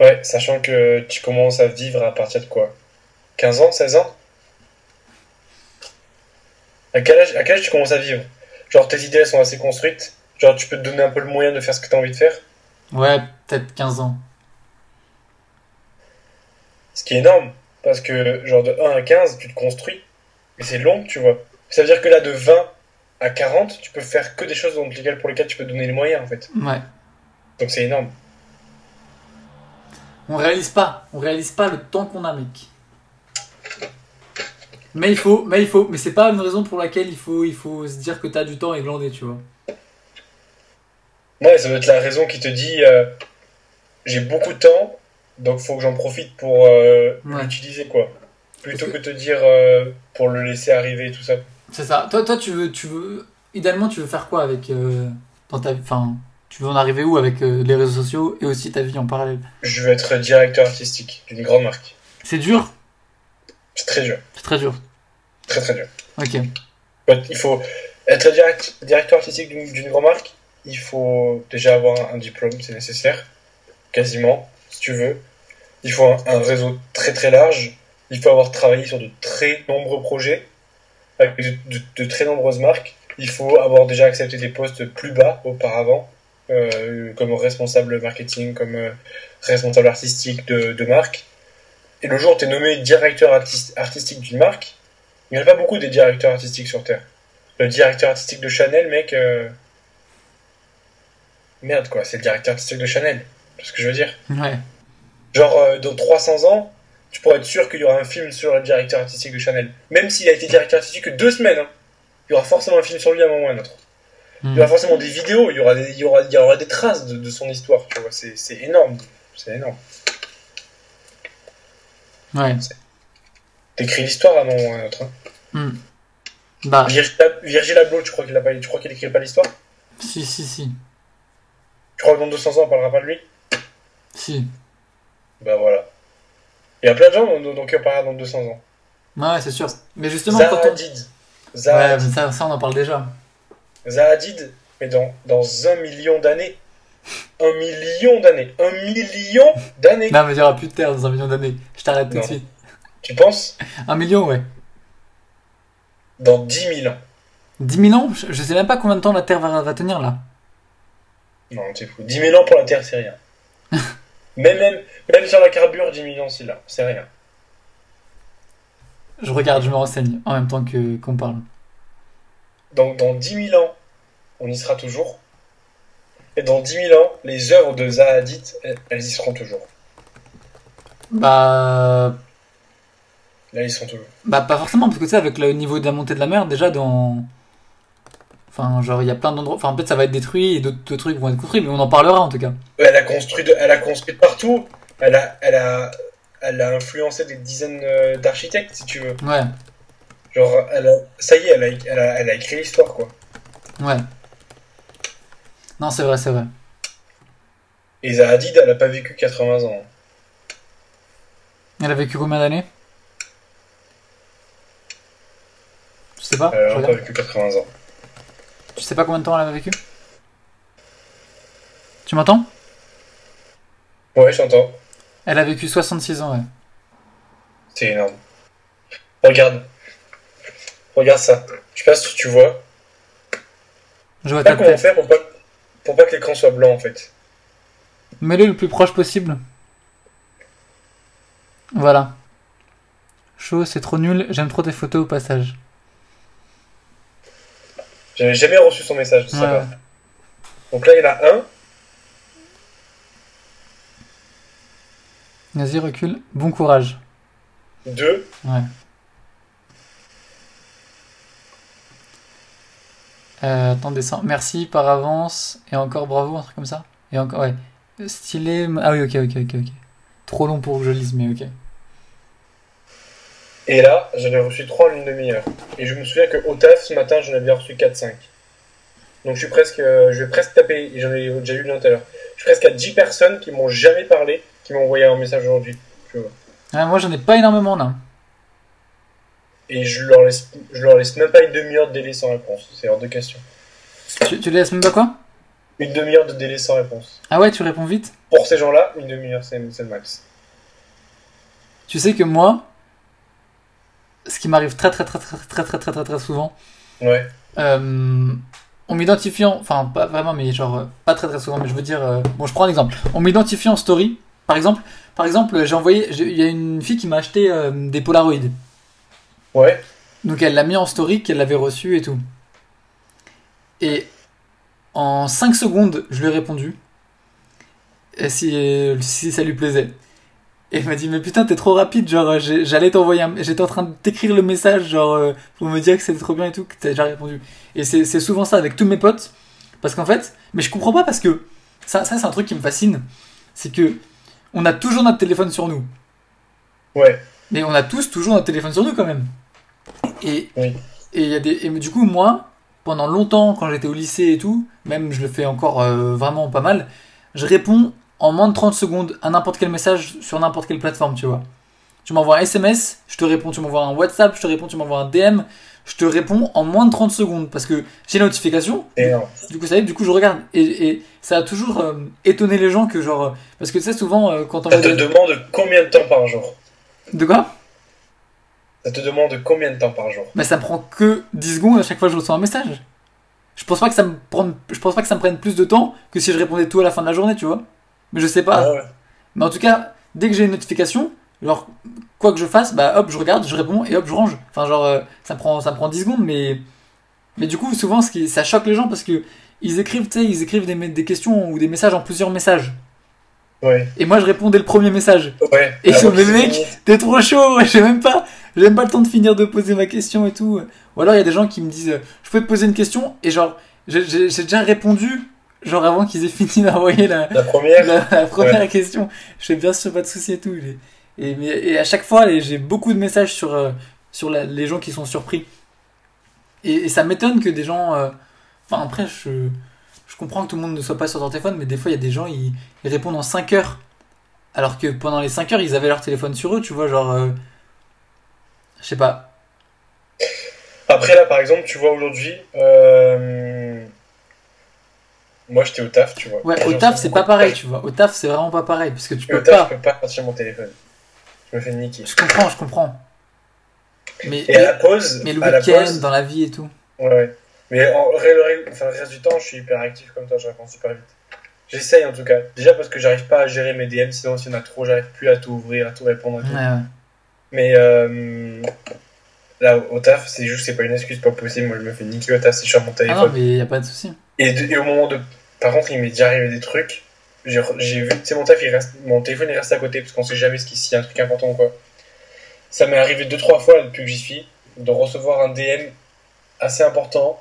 Ouais, sachant que tu commences à vivre à partir de quoi? 15 ans, 16 ans? À quel, âge, à quel âge tu commences à vivre? Genre tes idées elles sont assez construites Genre tu peux te donner un peu le moyen de faire ce que tu as envie de faire? Ouais, peut-être 15 ans. Ce qui est énorme, parce que genre de 1 à 15, tu te construis, mais c'est long, tu vois. Ça veut dire que là, de 20 à 40, tu peux faire que des choses dont lesquelles, pour lesquelles tu peux donner les moyens, en fait. Ouais. Donc c'est énorme. On réalise pas. On réalise pas le temps qu'on a, mec. Mais il faut, mais il faut, mais c'est pas une raison pour laquelle il faut, il faut se dire que t'as du temps et glander, tu vois. Ouais, ça doit être la raison qui te dit euh, j'ai beaucoup de temps, donc faut que j'en profite pour euh, Ouais. l'utiliser, quoi. Plutôt que te dire euh, pour le laisser arriver et tout ça. C'est ça. Toi, toi, tu veux, tu veux, idéalement, tu veux faire quoi avec, euh, dans ta, enfin, tu veux en arriver où avec euh, les réseaux sociaux et aussi ta vie en parallèle? Je veux être directeur artistique d'une grande marque. C'est dur? C'est très dur. C'est très dur. Très très dur. Ok. Ouais, Il faut être direct- directeur artistique d'une d'une grande marque. Il faut déjà avoir un diplôme, c'est nécessaire, quasiment, si tu veux. Il faut un, un réseau très très large. Il faut avoir travaillé sur de très nombreux projets avec de, de- de très nombreuses marques. Il faut avoir déjà accepté des postes plus bas auparavant, euh, comme responsable marketing, comme euh, responsable artistique de, de marque. Et le jour où tu es nommé directeur artis- artistique d'une marque, il n'y en a pas beaucoup des directeurs artistiques sur Terre. Le directeur artistique de Chanel, mec. euh, Merde, quoi, c'est le directeur artistique de Chanel. C'est ce que je veux dire? Ouais. Genre, dans 300 ans, tu pourrais être sûr qu'il y aura un film sur le directeur artistique de Chanel. Même s'il a été directeur artistique que deux semaines, hein. il y aura forcément un film sur lui à un moment ou à un autre. Il y Hmm. aura forcément des vidéos, il y aura des, il y aura, il y aura des traces de, de son histoire, tu vois. C'est c'est énorme. C'est énorme. Ouais. T'écris l'histoire à un moment ou à un autre. hein. Hmm. Bah, Virgil, Ab- Virgil Abloh, tu crois qu'il a pas, tu crois qu'il écrit pas l'histoire? Si, si, si, Tu crois que dans 200 ans, on parlera pas de lui? Si. Bah voilà. Il y a plein de gens dont dont on parlera dans 200 ans. Ouais, ouais, c'est sûr. Mais justement, quand on. Hadid. Ouais, mais ça, ça, on en parle déjà. Zaha Hadid, mais dans, dans un million d'années. Un million d'années. Un million d'années. Non, mais il y aura plus de terre dans un million d'années. Je t'arrête tout de suite. Tu penses? Un million, ouais. Dans 10 000 ans. 10 000 ans? Je, sais même pas combien de temps la Terre va, va tenir là. Non, c'est fou. 10 000 ans pour la Terre, c'est rien. même, même, même sur la carbure, 10 000 ans, c'est là. C'est rien. Je regarde, je me renseigne en même temps que qu'on parle. Donc dans 10 000 ans, on y sera toujours. Et dans 10 000 ans, les œuvres de Zaha Hadid, elles, elles y seront toujours. Bah. Là, ils sont toujours. Bah, pas forcément, parce que tu sais, avec le niveau de la montée de la mer, déjà dans. Enfin, genre, il y a plein d'endroits. Enfin, peut-être ça va être détruit et d'autres trucs vont être construits, mais on en parlera en tout cas. Elle a construit, de- elle a construit partout. Elle a, elle a, elle a influencé des dizaines euh, d'architectes, si tu veux. Ouais, Genre, elle a, ça y est, elle a, elle a, elle a écrit l'histoire, quoi. ouais. Non, c'est vrai, c'est vrai. Et Zaha Hadid, elle a pas vécu 80 ans. Elle a vécu combien d'années? Je sais pas. Elle a pas vécu 80 ans. Tu sais pas combien de temps elle avait vécu? Tu m'entends? Ouais, j'entends. Elle a vécu 66 ans, ouais. C'est énorme. Regarde. Regarde ça. Je sais pas si tu vois. Je vois pas comment faire pour pas, pour pas que l'écran soit blanc, en fait. Mets-le le plus proche possible. Voilà. Chaud, c'est trop nul. J'aime trop tes photos au passage. J'avais jamais reçu son message de Ouais. Donc là, il y en a un. Vas-y, recule. Bon courage. Deux. Ouais. Euh, attends, descends. Merci par avance. Et encore bravo, un truc comme ça. Et encore, ouais. Stylé. Ah oui, ok, ok, ok, ok. Trop long pour que je lise, mais ok. Et là, j'en ai reçu trois en une demi-heure. Et je me souviens que au taf, ce matin, j'en avais reçu 4-5. Donc je suis presque, euh, je vais presque taper, j'en ai déjà eu une tout à l'heure. Je suis presque à 10 personnes qui m'ont jamais parlé, qui m'ont envoyé un message aujourd'hui. Tu vois. Ouais, moi, j'en ai pas énormément là. Et je leur laisse, je leur laisse même pas une demi-heure de délai sans réponse. C'est hors de question. Tu, tu les laisses même pas quoi? Une demi-heure de délai sans réponse. Ah ouais, tu réponds vite? Pour ces gens-là, une demi-heure, c'est le max. Tu sais que moi, ce qui m'arrive très très très très très très très très très souvent, Ouais. euh, en m'identifiant, enfin pas vraiment, mais genre euh, pas très très souvent, mais je veux dire, euh, bon, je prends un exemple. En m'identifiant en story, par exemple, par exemple, j'ai envoyé, il y a une fille qui m'a acheté euh, des Polaroids, Ouais. donc elle l'a mis en story qu'elle l'avait reçu et tout. Et en 5 secondes, je lui ai répondu et si, si ça lui plaisait. Et elle m'a dit mais putain t'es trop rapide genre j'allais t'envoyer un... j'étais en train de t'écrire le message genre euh, pour me dire que c'était trop bien et tout que t'as déjà répondu. Et c'est c'est souvent ça avec tous mes potes parce qu'en fait mais je comprends pas parce que ça, ça c'est un truc qui me fascine c'est que on a toujours notre téléphone sur nous Ouais. mais on a tous toujours notre téléphone sur nous quand même. Et Oui. et il y a des et du coup moi pendant longtemps quand j'étais au lycée et tout, même je le fais encore euh, vraiment pas mal, je réponds en moins de 30 secondes à n'importe quel message sur n'importe quelle plateforme, tu vois. Tu m'envoies un SMS, je te réponds, tu m'envoies un WhatsApp, je te réponds, tu m'envoies un DM, je te réponds en moins de 30 secondes parce que j'ai la notification, du coup ça y est, du coup je regarde et, et ça a toujours euh, étonné les gens que genre euh, parce que tu sais souvent euh, quand on Ça te demande combien de temps par jour? De quoi? Ça te demande combien de temps par jour? Mais ça me prend que 10 secondes à chaque fois que je reçois un message. Je pense pas que ça me prenne, je pense pas que ça me prenne plus de temps que si je répondais tout à la fin de la journée, tu vois. Mais je sais pas. Ah ouais. Mais en tout cas, dès que j'ai une notification, genre quoi que je fasse, bah hop, je regarde, je réponds et hop, je range. Enfin genre euh, ça me prend ça me prend 10 secondes mais mais du coup, souvent ce qui ça choque les gens parce que ils écrivent, tu sais, ils écrivent des, des questions ou des messages en plusieurs messages. Ouais. Et moi je réponds dès le premier message. Ouais. Et Ah, sur le mec. T'es trop chaud, j'ai même pas, j'ai même pas le temps de finir de poser ma question et tout. Ou alors il y a des gens qui me disent, je peux te poser une question et genre, j'ai- déjà répondu, genre avant qu'ils aient fini d'envoyer la, La première, la, la première question. Je fais bien sûr pas de soucis et tout. Et, et, à chaque fois, j'ai beaucoup de messages sur, euh, sur la- les gens qui sont surpris. Et, et ça m'étonne que des gens, euh, enfin après, je, je comprends que tout le monde ne soit pas sur leur téléphone, mais des fois il y a des gens, ils, ils répondent en 5 heures. Alors que pendant les 5 heures, ils avaient leur téléphone sur eux, tu vois, genre. euh, je sais pas. Après, là, par exemple, tu vois, aujourd'hui, moi, j'étais au taf, tu vois. Ouais, au taf, c'est pas pareil, tu vois. Au taf, c'est vraiment pas pareil, parce que tu Et au peux taf, pas. je peux pas sortir mon téléphone. Je me fais niquer. Je comprends, je comprends. Mais, Et à la pause, mais le à week-end, dans la vie et tout. ouais, ouais. Mais en, le, enfin, le reste du temps, je suis hyper actif comme toi, je réponds super vite. J'essaye en tout cas. Déjà parce que j'arrive pas à gérer mes DM, sinon s'il y en a trop, j'arrive plus à tout ouvrir, à tout répondre. et tout. Ouais, ouais. Mais euh, là, au taf, c'est juste, c'est pas une excuse, pas possible. Moi, je me fais niquer au taf si je suis sur mon Ah téléphone. non, mais y a pas de souci. Et, et au moment de. Par contre, il m'est déjà arrivé des trucs. J'ai vu, sais, mon taf, il reste, mon téléphone il reste à côté parce qu'on sait jamais ce qui- s'il y a un truc important ou quoi. Ça m'est arrivé deux, trois fois depuis que j'y suis de recevoir un DM assez important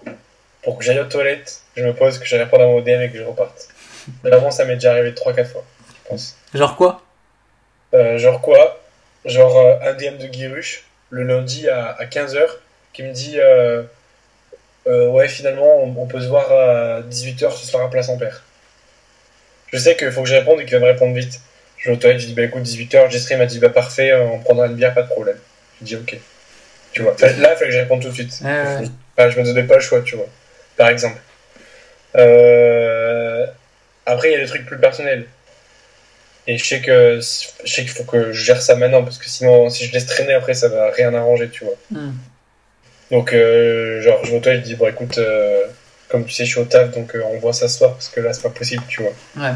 pour que j'aille aux toilettes, je me pose, que je réponde à mon DM et que je reparte. Vraiment, ça m'est déjà arrivé 3-4 fois, je pense. Genre quoi? Euh, genre quoi? Genre euh, un DM de Guiruche, le lundi à, à 15h, qui me dit euh, euh, Ouais, finalement, on, on peut se voir à 18h ce soir à Place Ampère. Je sais qu'il faut que je réponde et qu'il va me répondre vite. Je vais aux toilettes, je dis Bah écoute, 18h, Jessery m'a dit Bah parfait, euh, on prendra une bière, pas de problème. Je dis Ok. Tu vois, là, il fallait que je réponde tout de suite. Ouais. Enfin, je me donnais pas le choix, tu vois. Par exemple. Euh, Après, il y a des trucs plus personnels. Et je sais que je sais qu'il faut que je gère ça maintenant parce que sinon, si je laisse traîner après, ça va rien arranger, tu vois. Hmm. Donc, euh, genre, je toilette, je dis bon, écoute, euh, comme tu sais, je suis au taf, donc euh, on voit soir parce que là, c'est pas possible, tu vois. Ouais.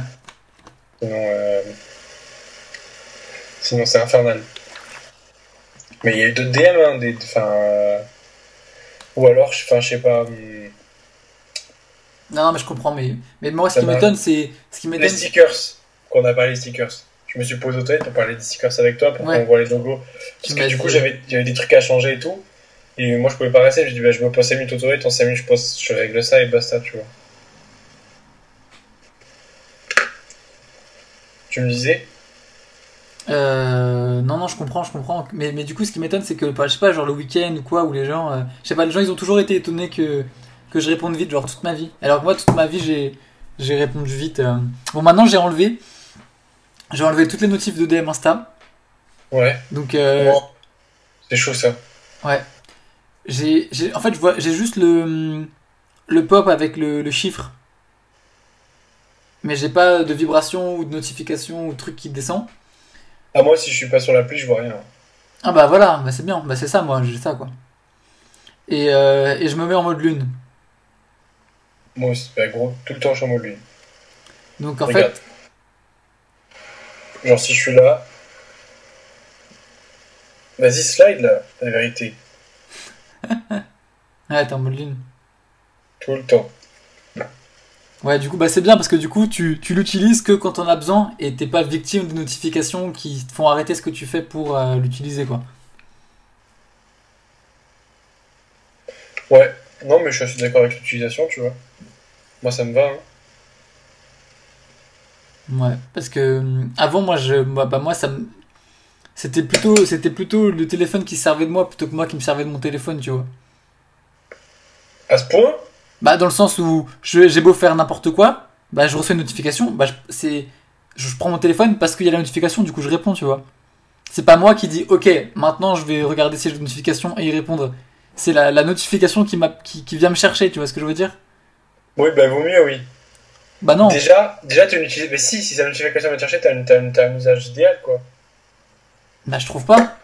Sinon, euh, sinon c'est infernal. Mais il y a eu d'autres DM, hein, des, enfin, ou alors, je- enfin, je sais pas. hum, Non, non, mais je comprends. Mais, mais moi, ce qui m'étonne, c'est. Ce qui Les stickers, qu'on a parlé des stickers. Je me suis posé au toilette pour parler des stickers avec toi, pour Ouais. qu'on voit les logos. Tu que du coup, j'avais des trucs à changer et tout. Et moi, je pouvais pas rester. J'ai dit, bah, je me pose 5 minutes au toilette, en 5 minutes, je, pose, je règle ça et basta, tu vois. Tu me disais? Euh, non, non, je comprends, je comprends. Mais, mais du coup, ce qui m'étonne, c'est que, je sais pas, genre le week-end ou quoi, où les gens. euh, je sais pas, les gens, ils ont toujours été étonnés que, que je réponde vite, genre toute ma vie. Alors que moi, toute ma vie, j'ai, j'ai répondu vite. euh. Bon, maintenant, j'ai enlevé. J'ai enlevé toutes les notifs de DM Insta. Ouais. Donc, euh, Bon. C'est chaud ça. ouais. J'ai, j'ai, en fait, je vois, j'ai juste le, le pop avec le, le chiffre. Mais j'ai pas de vibration ou de notification ou de truc qui descend. Ah, moi, si je suis pas sur l'appli, je vois rien. Ah bah voilà, bah c'est bien, bah c'est ça moi, j'ai ça quoi. Et, euh, et je me mets en mode lune. Moi aussi, bah, gros, tout le temps, je suis en mode lune. Donc en Regarde. fait, Genre, si je suis là. Vas-y, slide là, la vérité. Ouais, t'es en mode lune. Tout le temps. Ouais, du coup, bah c'est bien parce que du coup, tu, tu l'utilises que quand on a besoin et t'es pas victime de notifications qui te font arrêter ce que tu fais pour euh, l'utiliser quoi. Ouais. Non, mais je suis assez d'accord avec l'utilisation, tu vois. Moi, ça me va. Hein. Ouais, parce que hum, avant moi, je, moi, bah moi ça me. C'était plutôt, c'était plutôt le téléphone qui servait de moi plutôt que moi qui me servais de mon téléphone, tu vois. À ce point? Bah, dans le sens où j'ai beau faire n'importe quoi, bah, je reçois une notification, bah, c'est, je prends mon téléphone parce qu'il y a la notification, du coup, je réponds, tu vois. C'est pas moi qui dis, ok, maintenant je vais regarder si j'ai une notification et y répondre. C'est la, la notification qui, m'a, qui, qui vient me chercher, tu vois ce que je veux dire? Oui, bah, vaut mieux, oui. Bah, non. Déjà, déjà, tu l'utilises. Mais si, si sa notification va te chercher, t'as un usage idéal, quoi. Bah, je trouve pas.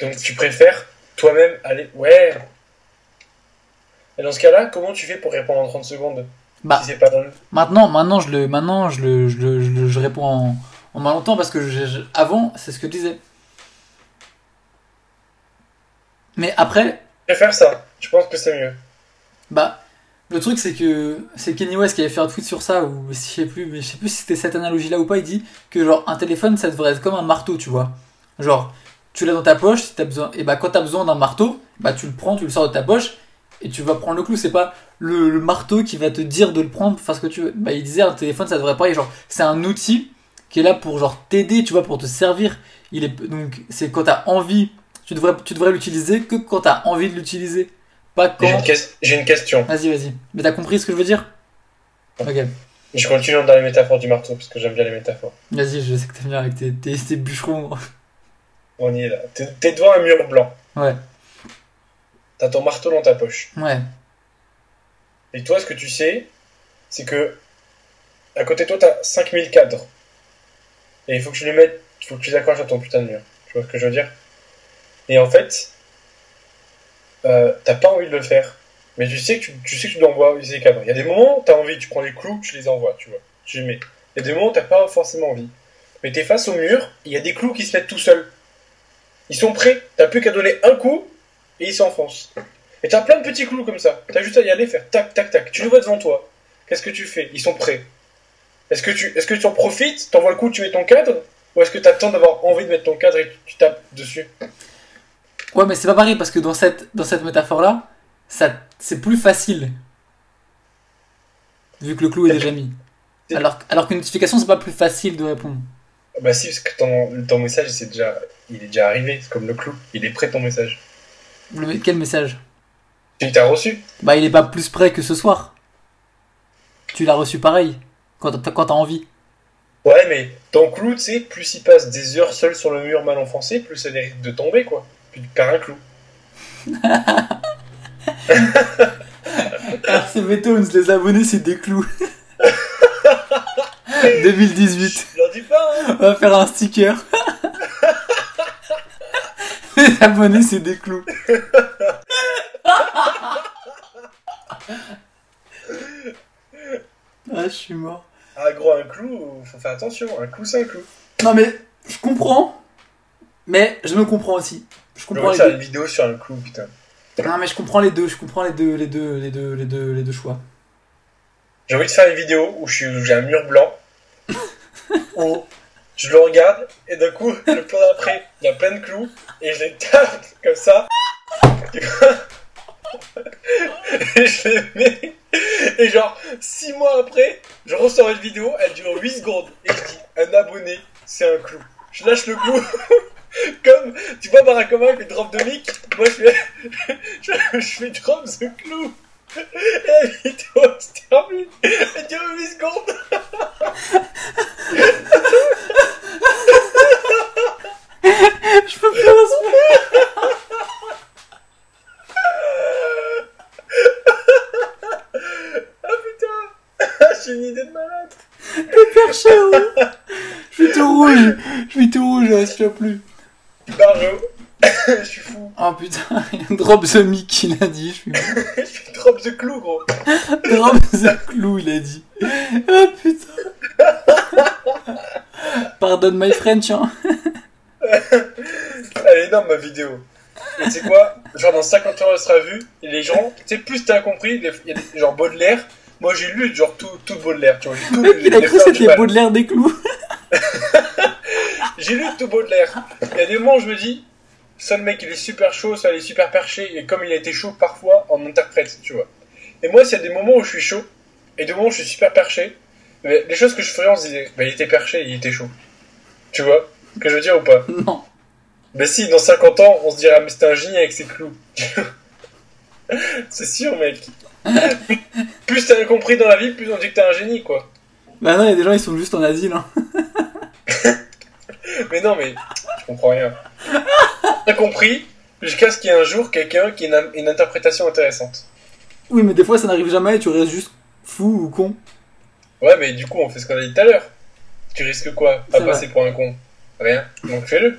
Donc, tu préfères toi-même aller. Ouais. Et dans ce cas-là, comment tu fais pour répondre en 30 secondes Bah, Si c'est pas dans le. maintenant, maintenant, je le, maintenant, je le, je le, je le- je réponds en, en longtemps parce que je- avant, c'est ce que je disais. Mais après, Je préfère ça. Je pense que c'est mieux. Bah, le truc c'est que c'est Kenny West qui avait fait un tweet sur ça ou je sais plus, mais je sais plus si c'était cette analogie-là ou pas. Il dit que genre un téléphone ça devrait être comme un marteau, tu vois. Genre, tu l'as dans ta poche, si t'as besoin, et bah quand t'as besoin d'un marteau, bah tu le prends, tu le sors de ta poche et tu vas prendre le clou. C'est pas le, le marteau qui va te dire de le prendre pour faire ce que tu veux. Bah il disait un téléphone ça devrait pas, genre c'est un outil qui est là pour genre t'aider, tu vois, pour te servir. Il est donc c'est quand t'as envie, tu devrais tu devrais l'utiliser que quand t'as envie de l'utiliser, pas J'ai quand une, j'ai une question. Vas-y, vas-y. Mais t'as compris ce que je veux dire? Ok. Je continue dans les métaphores du marteau parce que j'aime bien les métaphores. Vas-y, je sais que t'aimes bien avec tes, tes, tes bûcherons. On y est là. T'es, t'es devant un mur blanc. Ouais, T'as ton marteau dans ta poche. ouais. Et toi, ce que tu sais, c'est que à côté de toi, t'as 5000 cadres. Et il faut que tu les mettes, il faut que tu les accroches à ton putain de mur. Tu vois ce que je veux dire? Et en fait, euh, t'as pas envie de le faire. Mais tu sais que tu, tu sais que tu dois envoyer ces cadres. Il y a des moments où t'as envie, tu prends les clous, tu les envoies, tu vois. Tu les mets. Il y a des moments où t'as pas forcément envie. Mais t'es face au mur, il y a des clous qui se mettent tout seuls. Ils sont prêts. T'as plus qu'à donner un coup et ils s'enfoncent. Et t'as plein de petits clous comme ça. T'as juste à y aller, faire tac, tac, tac. Tu les vois devant toi. Qu'est-ce que tu fais? Ils sont prêts. Est-ce que tu, est-ce que tu en profites? T'envoies le coup, tu mets ton cadre? Ou est-ce que t'attends d'avoir envie de mettre ton cadre et tu, tu tapes dessus? Ouais, mais c'est pas pareil parce que dans cette, dans cette métaphore-là, ça, c'est plus facile vu que le clou est déjà mis. Alors, alors qu'une notification, c'est pas plus facile de répondre. Bah si, parce que ton, ton message, c'est déjà, il est déjà arrivé, c'est comme le clou. Il est prêt ton message. Le- quel message Tu t'as reçu Bah, il est pas plus prêt que ce soir. Tu l'as reçu pareil, quand t'as quand t'as envie. Ouais, mais ton clou, tu sais, plus il passe des heures seul sur le mur mal enfoncé, plus ça mérite de tomber, quoi. Puis tu perds un clou. RCB Tones, les abonnés, c'est des clous. 2018. Je leur dis pas, hein On va faire un sticker. les abonnés, c'est des clous. ah, je suis mort. Ah, gros, un clou, faut faire attention. Un clou, c'est un clou. Non, mais je comprends. Mais je me comprends aussi. Je comprends les faire deux. une vidéo sur un clou, putain. Non, mais je comprends les deux. Je comprends les deux, les deux, les deux, les deux, les deux choix. J'ai envie de faire une vidéo où je suis- où j'ai un mur blanc, où je le regarde, et d'un coup, le plan d'après, il y a plein de clous, et je les tape comme ça. et je les mets. Et genre, 6 mois après, je ressors une vidéo, elle dure 8 secondes, et je dis, un abonné, c'est un clou. Je lâche le clou. Comme, tu vois, Barack Obama fait drop de mic, moi je fais, je, je fais drop the clou. Et la vidéo se termine. Dure 8 secondes. Je peux plus respirer. Ah putain. J'ai une idée de malade. Hyper chaud. Je suis tout rouge. Je suis tout rouge. Je respire plus. Barjo. Je suis fou. Oh putain. Drop the mic, il a dit. Je suis Je drop the clou, gros. Drop the clou, il a dit. Oh putain. Pardonne my French, hein. Elle est énorme ma vidéo. Et tu sais quoi? Genre dans 50 ans elle sera vue, et les gens, tu sais, plus t'as compris, les- il y a des- genre Baudelaire. Moi j'ai lu genre tout, tout Baudelaire, tu vois. Tout lu. Il a cru que c'était. Baudelaire des clous? J'ai lu tout Baudelaire. Il y a des moments où je me dis, soit le mec il est super chaud, soit il est super perché, et comme il a été chaud parfois, on interprète, tu vois. Et moi, s'il y a des moments où je suis chaud, et des moments où je suis super perché, mais les choses que je ferais, on se disait, bah il était perché, il était chaud. Tu vois ce que je veux dire ou pas? Non. Mais si, dans 50 ans, on se dira, mais c'était un génie avec ses clous. C'est sûr, mec. plus t'as compris dans la vie, plus on dit que t'es un génie, quoi. Bah non, il y a des gens, ils sont juste en asile, hein. Mais non, mais je comprends rien. Compris jusqu'à ce qu'il y ait un jour quelqu'un qui ait une, une interprétation intéressante. Oui, mais des fois, ça n'arrive jamais et tu restes juste fou ou con. Ouais, mais du coup, on fait ce qu'on a dit tout à l'heure. Tu risques quoi? À vrai. passer pour un con Rien. Donc fais-le.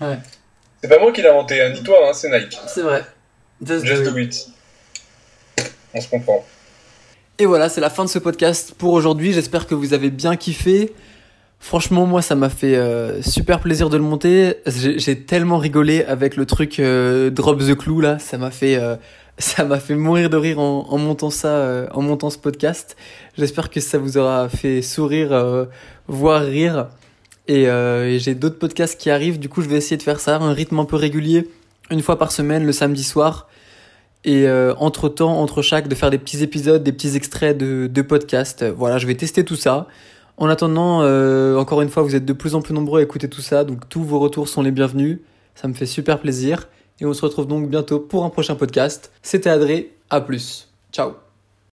Ouais. C'est pas moi qui l'ai inventé, hein, ni toi, hein, c'est Nike. C'est vrai. Just Just do do it. it. On se comprend. Et voilà, c'est la fin de ce podcast pour aujourd'hui. J'espère que vous avez bien kiffé. Franchement, moi, ça m'a fait euh, super plaisir de le monter. J'ai tellement rigolé avec le truc euh, Drop the Clou là. Ça m'a fait, euh, ça m'a fait mourir de rire en, en montant ça, euh, en montant ce podcast. J'espère que ça vous aura fait sourire, euh, voire rire. Et, euh, et j'ai d'autres podcasts qui arrivent. Du coup, je vais essayer de faire ça, un rythme un peu régulier, une fois par semaine, le samedi soir. Et entre temps, entre chaque, de faire des petits épisodes, des petits extraits de, de podcasts. Voilà, je vais tester tout ça. En attendant, euh, encore une fois, vous êtes de plus en plus nombreux à écouter tout ça, donc tous vos retours sont les bienvenus. Ça me fait super plaisir. Et on se retrouve donc bientôt pour un prochain podcast. C'était Adré, à plus. Ciao